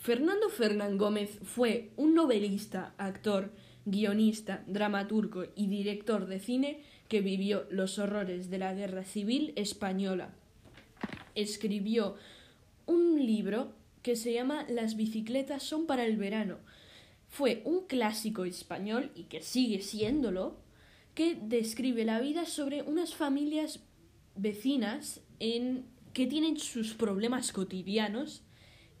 Fernando Fernán Gómez fue un novelista, actor, guionista, dramaturgo y director de cine que vivió los horrores de la Guerra Civil Española. Escribió un libro que se llama Las bicicletas son para el verano. Fue un clásico español y que sigue siéndolo, que describe la vida sobre unas familias vecinas en que tienen sus problemas cotidianos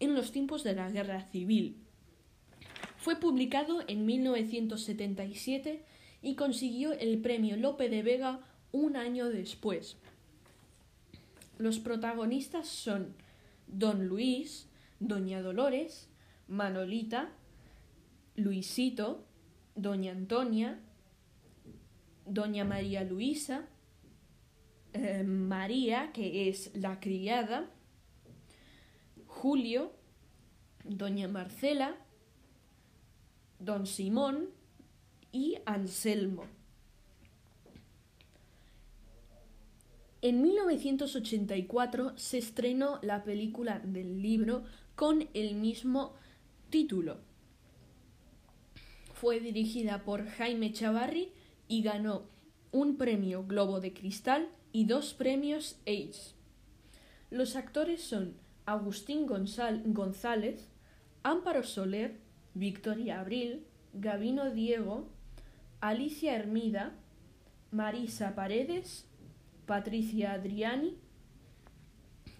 en los tiempos de la Guerra Civil. Fue publicado en 1977 y consiguió el premio Lope de Vega un año después. Los protagonistas son Don Luis, Doña Dolores, Manolita, Luisito, Doña Antonia, Doña María Luisa, eh, María, que es la criada, Julio, Doña Marcela, Don Simón y Anselmo. En 1984 se estrenó la película del libro con el mismo título. Fue dirigida por Jaime Chavarri y ganó un premio Globo de Cristal y dos premios Ace. Los actores son Agustín González, Ámparo Soler, Victoria Abril, Gavino Diego, Alicia Hermida, Marisa Paredes, Patricia Adriani,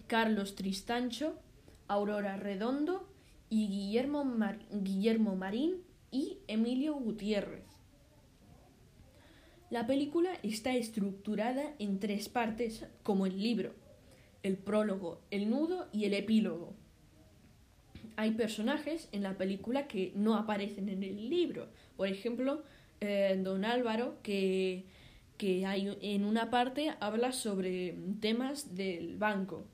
Carlos Tristancho, Aurora Redondo y Guillermo, Guillermo Marín y Emilio Gutiérrez. La película está estructurada en tres partes como el libro, el prólogo, el nudo y el epílogo. Hay personajes en la película que no aparecen en el libro. Por ejemplo, eh, Don Álvaro, que, que hay, en una parte habla sobre temas del banco.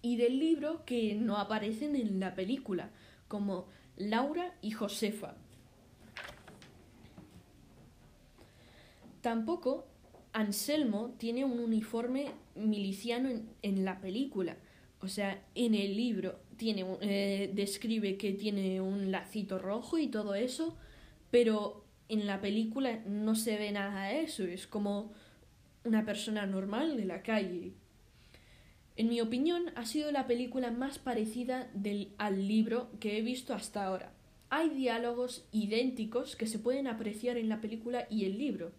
Y del libro que no aparecen en la película, como Laura y Josefa. Tampoco Anselmo tiene un uniforme miliciano en, la película. O sea, en el libro tiene, eh, describe que tiene un lacito rojo y todo eso, pero en la película no se ve nada de eso. Es como una persona normal de la calle. En mi opinión, ha sido la película más parecida del, al libro que he visto hasta ahora. Hay diálogos idénticos que se pueden apreciar en la película y el libro.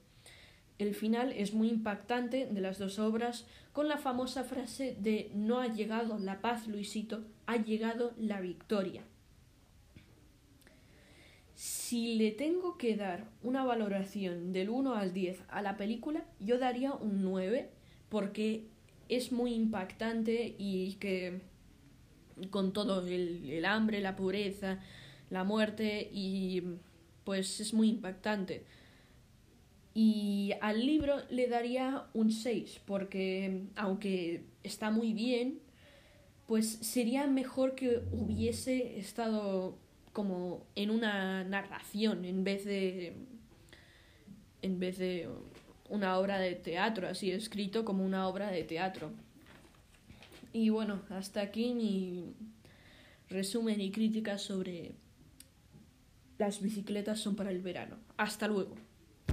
El final es muy impactante de las dos obras con la famosa frase de no ha llegado la paz, Luisito, ha llegado la victoria. Si le tengo que dar una valoración del 1 al 10 a la película, yo daría un 9 porque es muy impactante y que con todo el, el hambre, la pobreza, la muerte y pues es muy impactante. Y al libro le daría un 6, porque aunque está muy bien, pues sería mejor que hubiese estado como en una narración en vez de en vez de una obra de teatro, así escrito como una obra de teatro. Y bueno, hasta aquí mi resumen y crítica sobre las bicicletas son para el verano. Hasta luego.